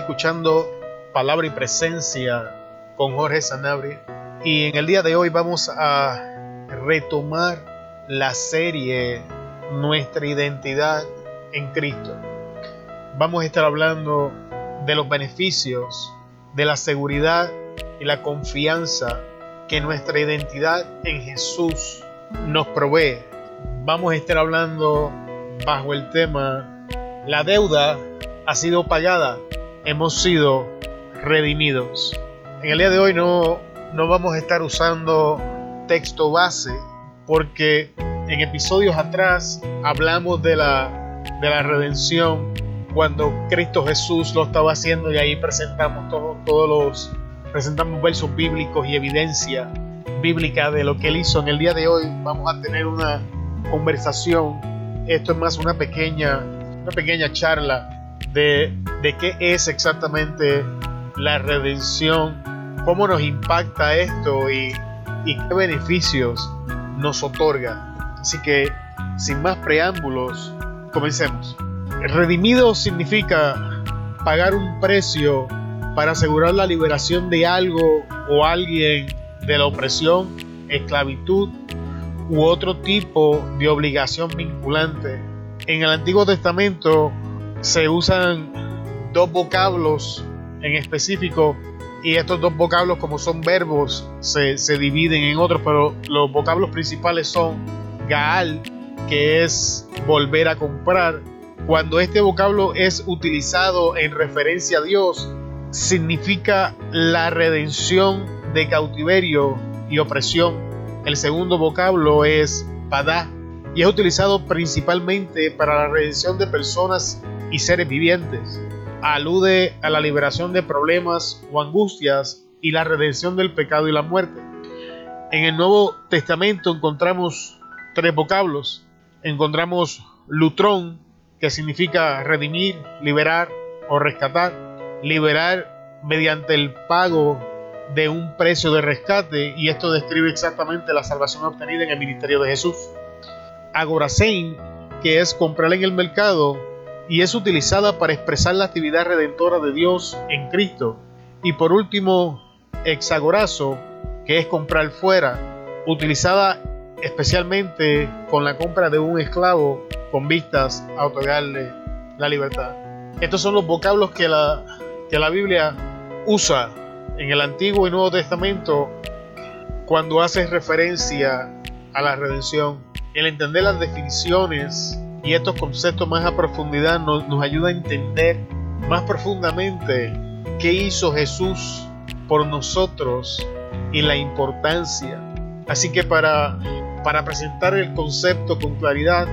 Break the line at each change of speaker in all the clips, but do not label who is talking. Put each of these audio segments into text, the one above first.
escuchando Palabra y Presencia con Jorge Sanabria y en el día de hoy vamos a retomar la serie Nuestra identidad en Cristo. Vamos a estar hablando de los beneficios, de la seguridad y la confianza que nuestra identidad en Jesús nos provee. Vamos a estar hablando bajo el tema La deuda ha sido pagada, hemos sido redimidos. En el día de hoy no, no vamos a estar usando texto base porque en episodios atrás hablamos de la, de la redención cuando Cristo Jesús lo estaba haciendo y ahí presentamos todos los presentamos versos bíblicos y evidencia bíblica de lo que él hizo. En el día de hoy vamos a tener una conversación. Esto es más una pequeña, una pequeña charla de, de qué es exactamente la redención, cómo nos impacta esto y, qué beneficios nos otorga. Así que, sin más preámbulos, comencemos. Redimido significa pagar un precio para asegurar la liberación de algo o alguien de la opresión, esclavitud u otro tipo de obligación vinculante. En el Antiguo Testamento se usan dos vocablos en específico y estos dos vocablos como son verbos se, se dividen en otros, pero los vocablos principales son Gaal, que es volver a comprar, cuando este vocablo es utilizado en referencia a Dios, significa la redención de cautiverio y opresión. El segundo vocablo es padá y es utilizado principalmente para la redención de personas y seres vivientes. Alude a la liberación de problemas o angustias y la redención del pecado y la muerte. En el Nuevo Testamento encontramos tres vocablos. Encontramos lutrón, que significa redimir, liberar o rescatar. Liberar mediante el pago de un precio de rescate y esto describe exactamente la salvación obtenida en el ministerio de Jesús. Agorasein, que es comprar en el mercado y es utilizada para expresar la actividad redentora de Dios en Cristo. Y por último, hexagorazo, que es comprar fuera, utilizada especialmente con la compra de un esclavo con vistas a otorgarle la libertad. Estos son los vocablos que la, que la Biblia usa en el Antiguo y Nuevo Testamento cuando hace referencia a la redención. El entender las definiciones y estos conceptos más a profundidad nos, nos ayuda a entender más profundamente qué hizo Jesús por nosotros y la importancia. Así que para, para presentar el concepto con claridad,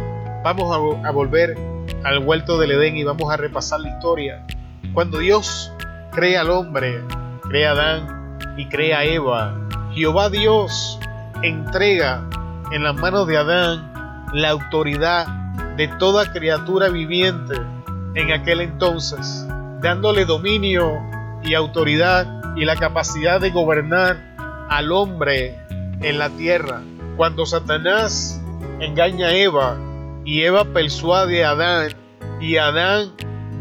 vamos a, volver al huerto del Edén y vamos a repasar la historia. Cuando Dios crea al hombre, crea a Adán y crea a Eva, Jehová Dios entrega en las manos de Adán la autoridad de toda criatura viviente en aquel entonces, dándole dominio y autoridad y la capacidad de gobernar al hombre en la tierra. Cuando Satanás engaña a Eva y Eva persuade a Adán y Adán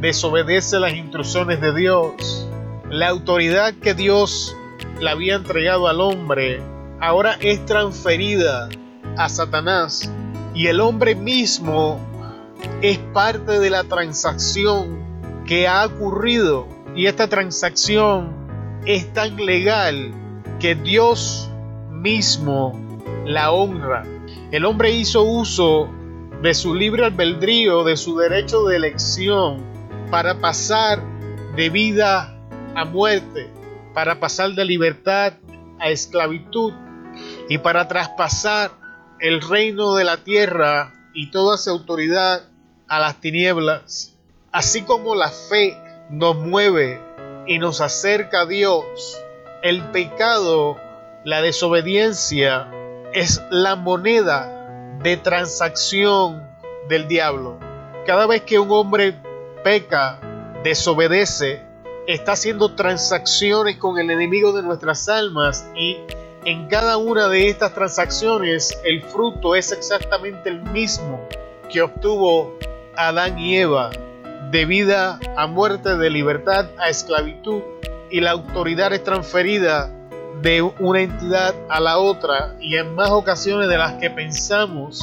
desobedece las instrucciones de Dios, la autoridad que Dios le había entregado al hombre ahora es transferida a Satanás y el hombre mismo es parte de la transacción que ha ocurrido y esta transacción es tan legal que Dios mismo la honra. El hombre hizo uso de su libre albedrío, de su derecho de elección para pasar de vida a muerte, para pasar de libertad a esclavitud y para traspasar el reino de la tierra y toda su autoridad a las tinieblas. Así como la fe nos mueve y nos acerca a Dios, el pecado, la desobediencia, es la moneda de transacción del diablo. Cada vez que un hombre peca, desobedece, está haciendo transacciones con el enemigo de nuestras almas y en cada una de estas transacciones el fruto es exactamente el mismo que obtuvo Adán y Eva de vida a muerte, de libertad a esclavitud, y la autoridad es transferida de una entidad a la otra, y en más ocasiones de las que pensamos,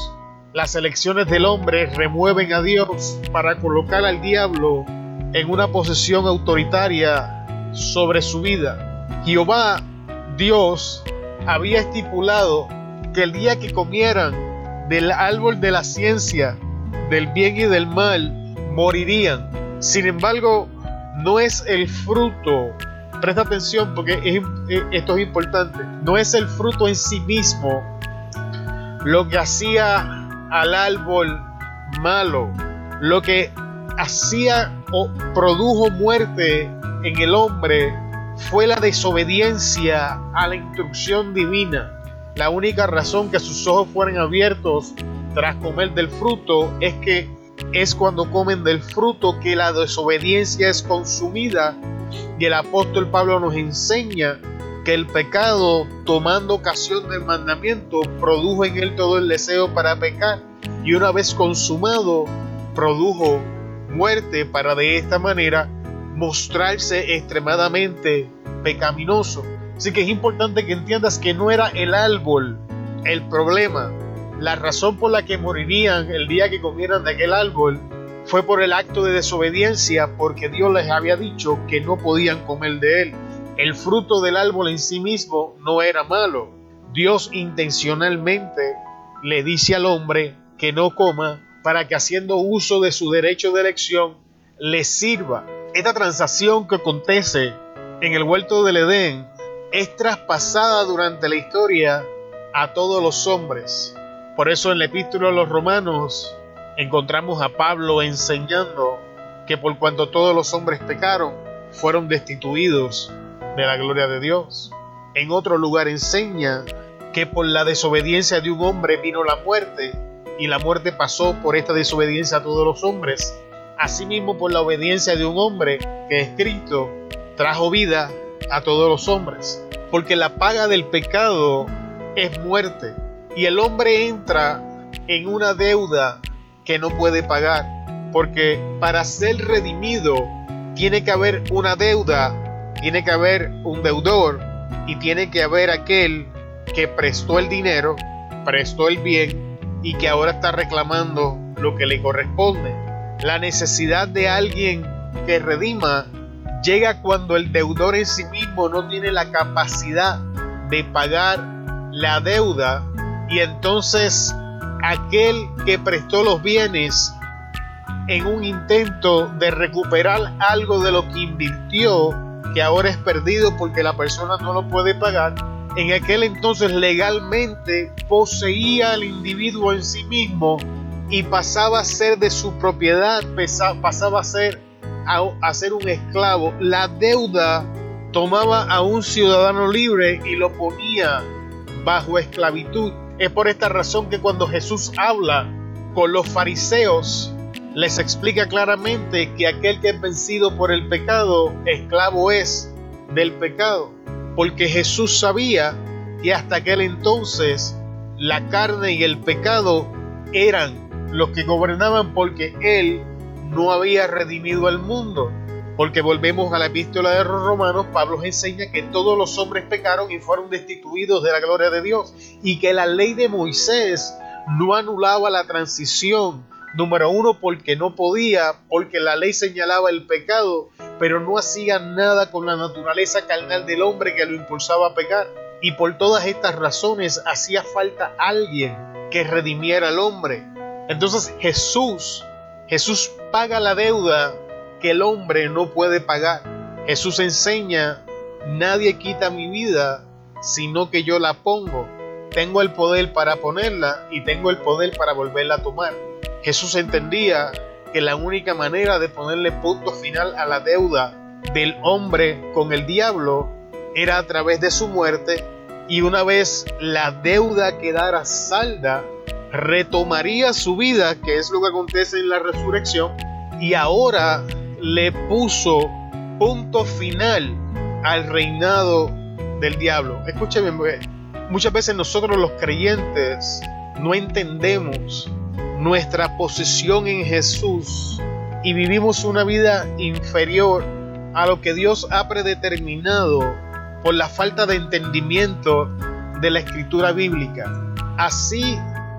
las elecciones del hombre remueven a Dios para colocar al diablo en una posición autoritaria sobre su vida. Jehová, Dios, había estipulado que el día que comieran del árbol de la ciencia, del bien y del mal, morirían. Sin embargo, no es el fruto, presta atención porque esto es importante, no es el fruto en sí mismo lo que hacía al árbol malo, lo que hacía o produjo muerte en el hombre fue la desobediencia a la instrucción divina. La única razón que sus ojos fueran abiertos tras comer del fruto es que es cuando comen del fruto que la desobediencia es consumida y el apóstol Pablo nos enseña que el pecado, tomando ocasión del mandamiento, produjo en él todo el deseo para pecar y una vez consumado, produjo muerte para de esta manera mostrarse extremadamente pecaminoso. Así que es importante que entiendas que no era el árbol el problema. La razón por la que morirían el día que comieran de aquel árbol fue por el acto de desobediencia, porque Dios les había dicho que no podían comer de él. El fruto del árbol en sí mismo no era malo. Dios intencionalmente le dice al hombre que no coma para que haciendo uso de su derecho de elección le sirva. Esta transacción que acontece en el huerto del Edén es traspasada durante la historia a todos los hombres. Por eso en la epístola a los romanos encontramos a Pablo enseñando que por cuanto todos los hombres pecaron, fueron destituidos de la gloria de Dios. En otro lugar enseña que por la desobediencia de un hombre vino la muerte y la muerte pasó por esta desobediencia a todos los hombres. Asimismo por la obediencia de un hombre que es Cristo trajo vida a todos los hombres. Porque la paga del pecado es muerte y el hombre entra en una deuda que no puede pagar. Porque para ser redimido tiene que haber una deuda tiene que haber un deudor y tiene que haber aquel que prestó el dinero, prestó el bien y que ahora está reclamando lo que le corresponde. La necesidad de alguien que redima llega cuando el deudor en sí mismo no tiene la capacidad de pagar la deuda y entonces aquel que prestó los bienes en un intento de recuperar algo de lo que invirtió que ahora es perdido porque la persona no lo puede pagar, en aquel entonces legalmente poseía al individuo en sí mismo y pasaba a ser de su propiedad, pasaba a ser, a, ser un esclavo. La deuda tomaba a un ciudadano libre y lo ponía bajo esclavitud. Es por esta razón que cuando Jesús habla con los fariseos, les explica claramente que aquel que es vencido por el pecado, esclavo es del pecado, porque Jesús sabía que hasta aquel entonces la carne y el pecado eran los que gobernaban porque Él no había redimido al mundo. Porque volvemos a la epístola de los romanos, Pablo enseña que todos los hombres pecaron y fueron destituidos de la gloria de Dios y que la ley de Moisés no anulaba la transición Número uno, porque no podía, porque la ley señalaba el pecado, pero no hacía nada con la naturaleza carnal del hombre que lo impulsaba a pecar. Y por todas estas razones hacía falta alguien que redimiera al hombre. Entonces Jesús, Jesús paga la deuda que el hombre no puede pagar. Jesús enseña, nadie quita mi vida, sino que yo la pongo. Tengo el poder para ponerla y tengo el poder para volverla a tomar. Jesús entendía que la única manera de ponerle punto final a la deuda del hombre con el diablo era a través de su muerte y una vez la deuda quedara salda, retomaría su vida, que es lo que acontece en la resurrección, y ahora le puso punto final al reinado del diablo. Escúcheme, muchas veces nosotros los creyentes no entendemos nuestra posición en Jesús y vivimos una vida inferior a lo que Dios ha predeterminado por la falta de entendimiento de la escritura bíblica. Así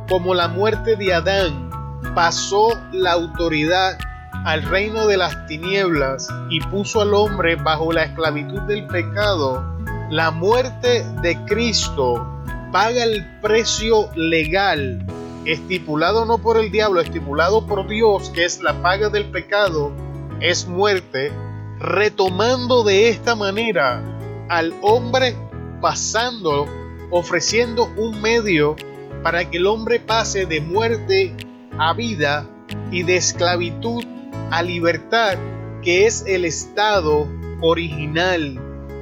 como la muerte de Adán pasó la autoridad al reino de las tinieblas y puso al hombre bajo la esclavitud del pecado, la muerte de Cristo paga el precio legal, estipulado no por el diablo, estipulado por Dios, que es la paga del pecado, es muerte, retomando de esta manera al hombre pasando, ofreciendo un medio para que el hombre pase de muerte a vida y de esclavitud a libertad, que es el estado original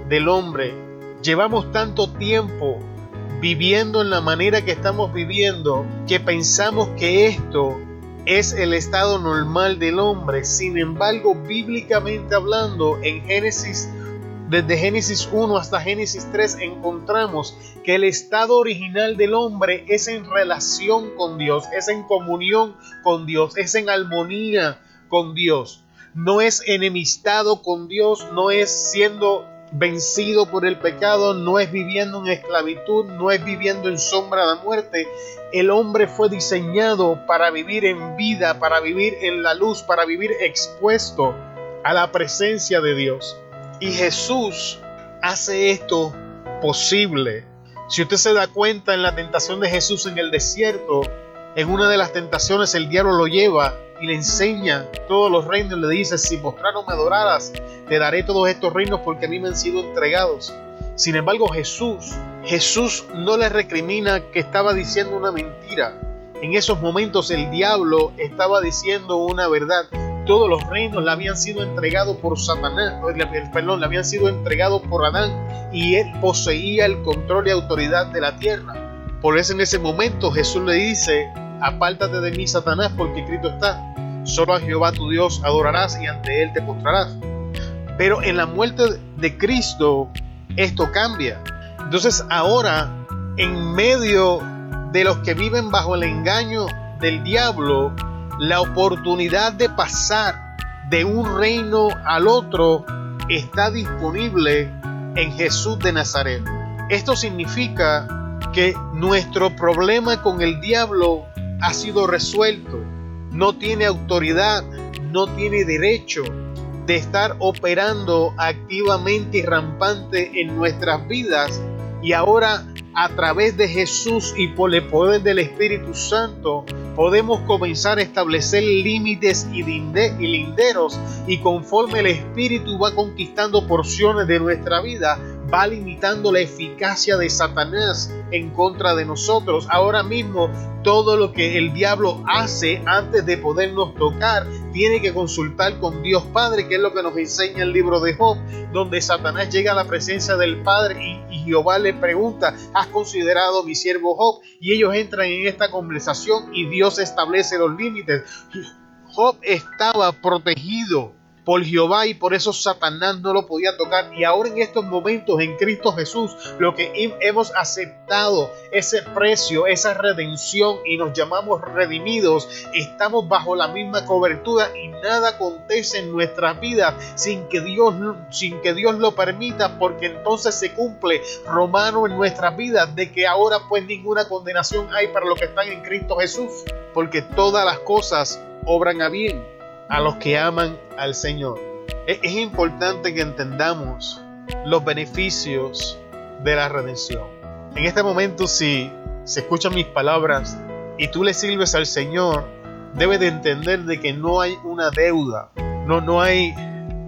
del hombre. Llevamos tanto tiempo viviendo en la manera que estamos viviendo que pensamos que esto es el estado normal del hombre. Sin embargo, bíblicamente hablando, en Génesis, desde Génesis 1 hasta Génesis 3, encontramos que el estado original del hombre es en relación con Dios, es en comunión con Dios, es en armonía con Dios. No es enemistado con Dios, no es siendo vencido por el pecado, no es viviendo en esclavitud, no es viviendo en sombra de muerte. El hombre fue diseñado para vivir en vida, para vivir en la luz, para vivir expuesto a la presencia de Dios. Y Jesús hace esto posible. Si usted se da cuenta en la tentación de Jesús en el desierto, en una de las tentaciones el diablo lo lleva y le enseña todos los reinos. Le dice, si mostraron me adoraras, te daré todos estos reinos porque a mí me han sido entregados. Sin embargo, Jesús, Jesús no le recrimina que estaba diciendo una mentira. En esos momentos el diablo estaba diciendo una verdad. Todos los reinos le habían sido entregados por Satanás, perdón, le habían sido entregados por Adán y él poseía el control y autoridad de la tierra. Por eso en ese momento Jesús le dice, apártate de mí, Satanás, porque escrito está, Solo a Jehová tu Dios adorarás y ante Él te postrarás. Pero en la muerte de Cristo esto cambia. Entonces ahora, en medio de los que viven bajo el engaño del diablo, la oportunidad de pasar de un reino al otro está disponible en Jesús de Nazaret. Esto significa que nuestro problema con el diablo ha sido resuelto no tiene autoridad, no tiene derecho de estar operando activamente y rampante en nuestras vidas. Y ahora a través de Jesús y por el poder del Espíritu Santo podemos comenzar a establecer límites y linderos y conforme el Espíritu va conquistando porciones de nuestra vida, va limitando la eficacia de Satanás en contra de nosotros. Ahora mismo todo lo que el diablo hace antes de podernos tocar tiene que consultar con Dios Padre, que es lo que nos enseña el libro de Job, donde Satanás llega a la presencia del Padre y, Jehová le pregunta, ¿has considerado mi siervo Job? Y ellos entran en esta conversación y Dios establece los límites. Job estaba protegido por Jehová y por eso Satanás no lo podía tocar. Y ahora en estos momentos en Cristo Jesús, lo que hemos aceptado, ese precio, esa redención y nos llamamos redimidos, estamos bajo la misma cobertura y nada acontece en nuestras vidas sin que Dios, sin que Dios lo permita, porque entonces se cumple Romano en nuestras vidas de que ahora pues ninguna condenación hay para los que están en Cristo Jesús, porque todas las cosas obran a bien a los que aman al Señor. Es, importante que entendamos los beneficios de la redención. En este momento, si se escuchan mis palabras y tú le sirves al Señor, debes de entender de que no hay una deuda, no, no hay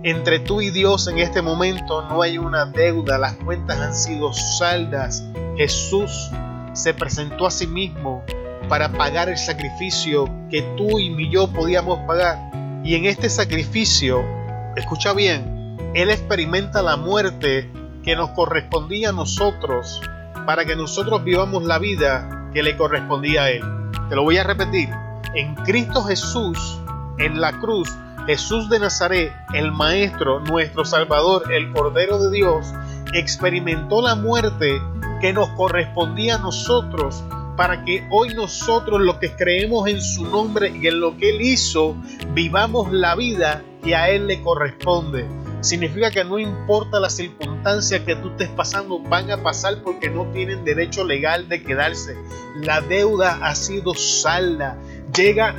entre tú y Dios en este momento no hay una deuda, las cuentas han sido saldas. Jesús se presentó a sí mismo para pagar el sacrificio que tú y yo podíamos pagar. Y en este sacrificio, escucha bien, Él experimenta la muerte que nos correspondía a nosotros para que nosotros vivamos la vida que le correspondía a Él. Te lo voy a repetir. En Cristo Jesús, en la cruz, Jesús de Nazaret, el Maestro, nuestro Salvador, el Cordero de Dios, experimentó la muerte que nos correspondía a nosotros para que hoy nosotros los que creemos en su nombre y en lo que Él hizo, vivamos la vida que a Él le corresponde. Significa que no importa las circunstancias que tú estés pasando, van a pasar porque no tienen derecho legal de quedarse. La deuda ha sido salda. Llega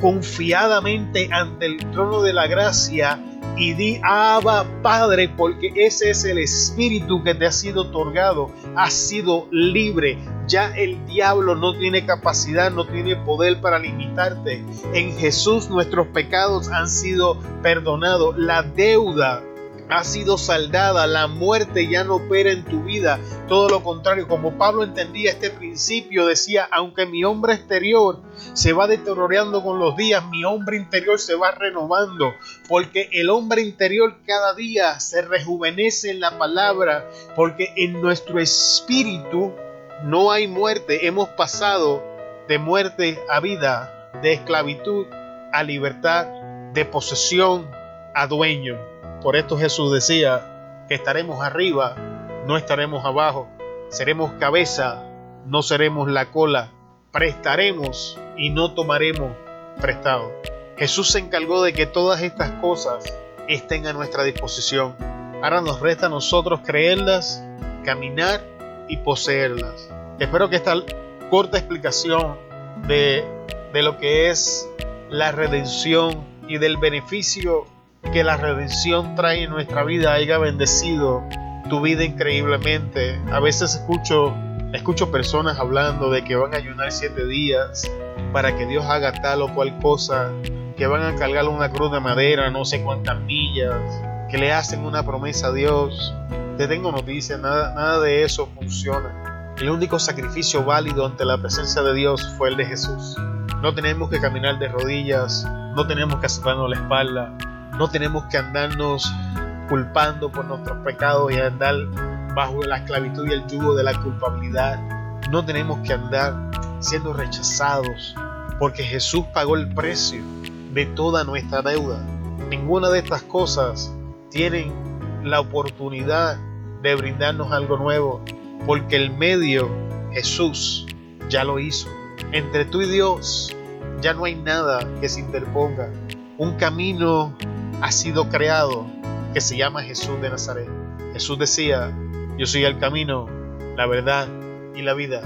confiadamente ante el trono de la gracia y di Abba Padre, porque ese es el espíritu que te ha sido otorgado, ha sido libre. Ya el diablo no tiene capacidad, no tiene poder para limitarte. En Jesús nuestros pecados han sido perdonados. La deuda ha sido saldada, la muerte ya no opera en tu vida, todo lo contrario, como Pablo entendía este principio, decía, aunque mi hombre exterior se va deteriorando con los días, mi hombre interior se va renovando, porque el hombre interior cada día se rejuvenece en la palabra, porque en nuestro espíritu no hay muerte, hemos pasado de muerte a vida, de esclavitud a libertad, de posesión a dueño. Por esto Jesús decía que estaremos arriba, no estaremos abajo, seremos cabeza, no seremos la cola, prestaremos y no tomaremos prestado. Jesús se encargó de que todas estas cosas estén a nuestra disposición. Ahora nos resta a nosotros creerlas, caminar y poseerlas. Espero que esta corta explicación de, de lo que es la redención y del beneficio que la redención trae en nuestra vida haya bendecido tu vida increíblemente. A veces escucho, escucho personas hablando de que van a ayunar siete días para que Dios haga tal o cual cosa, que van a cargar una cruz de madera, no sé cuántas millas, que le hacen una promesa a Dios. Te tengo noticias, nada, nada de eso funciona. El único sacrificio válido ante la presencia de Dios fue el de Jesús. No tenemos que caminar de rodillas, no tenemos que acercarnos la espalda, no tenemos que andarnos culpando por nuestros pecados y andar bajo la esclavitud y el yugo de la culpabilidad. No tenemos que andar siendo rechazados porque Jesús pagó el precio de toda nuestra deuda. Ninguna de estas cosas tienen la oportunidad de brindarnos algo nuevo porque el medio Jesús ya lo hizo. Entre tú y Dios ya no hay nada que se interponga. Un camino ha sido creado que se llama Jesús de Nazaret. Jesús decía, yo soy el camino, la verdad y la vida.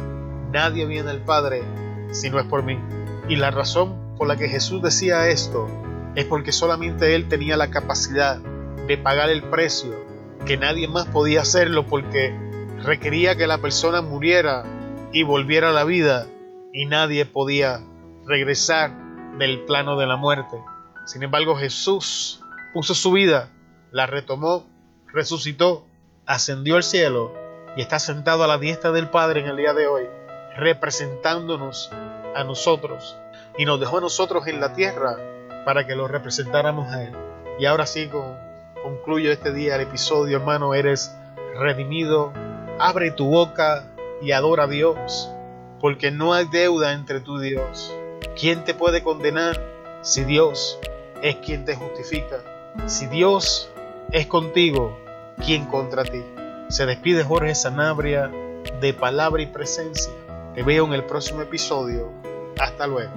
Nadie viene al Padre si no es por mí. Y la razón por la que Jesús decía esto es porque solamente Él tenía la capacidad de pagar el precio, que nadie más podía hacerlo porque requería que la persona muriera y volviera a la vida y nadie podía regresar del plano de la muerte. Sin embargo, Jesús puso su vida, la retomó, resucitó, ascendió al cielo y está sentado a la diestra del Padre en el día de hoy, representándonos a nosotros y nos dejó a nosotros en la tierra para que lo representáramos a Él. Y ahora sí concluyo este día el episodio, hermano, eres redimido, abre tu boca y adora a Dios, porque no hay deuda entre tú y Dios. ¿Quién te puede condenar si Dios es quien te justifica? Si Dios es contigo, ¿quién contra ti? Se despide Jorge Sanabria de palabra y presencia. Te veo en el próximo episodio. Hasta luego.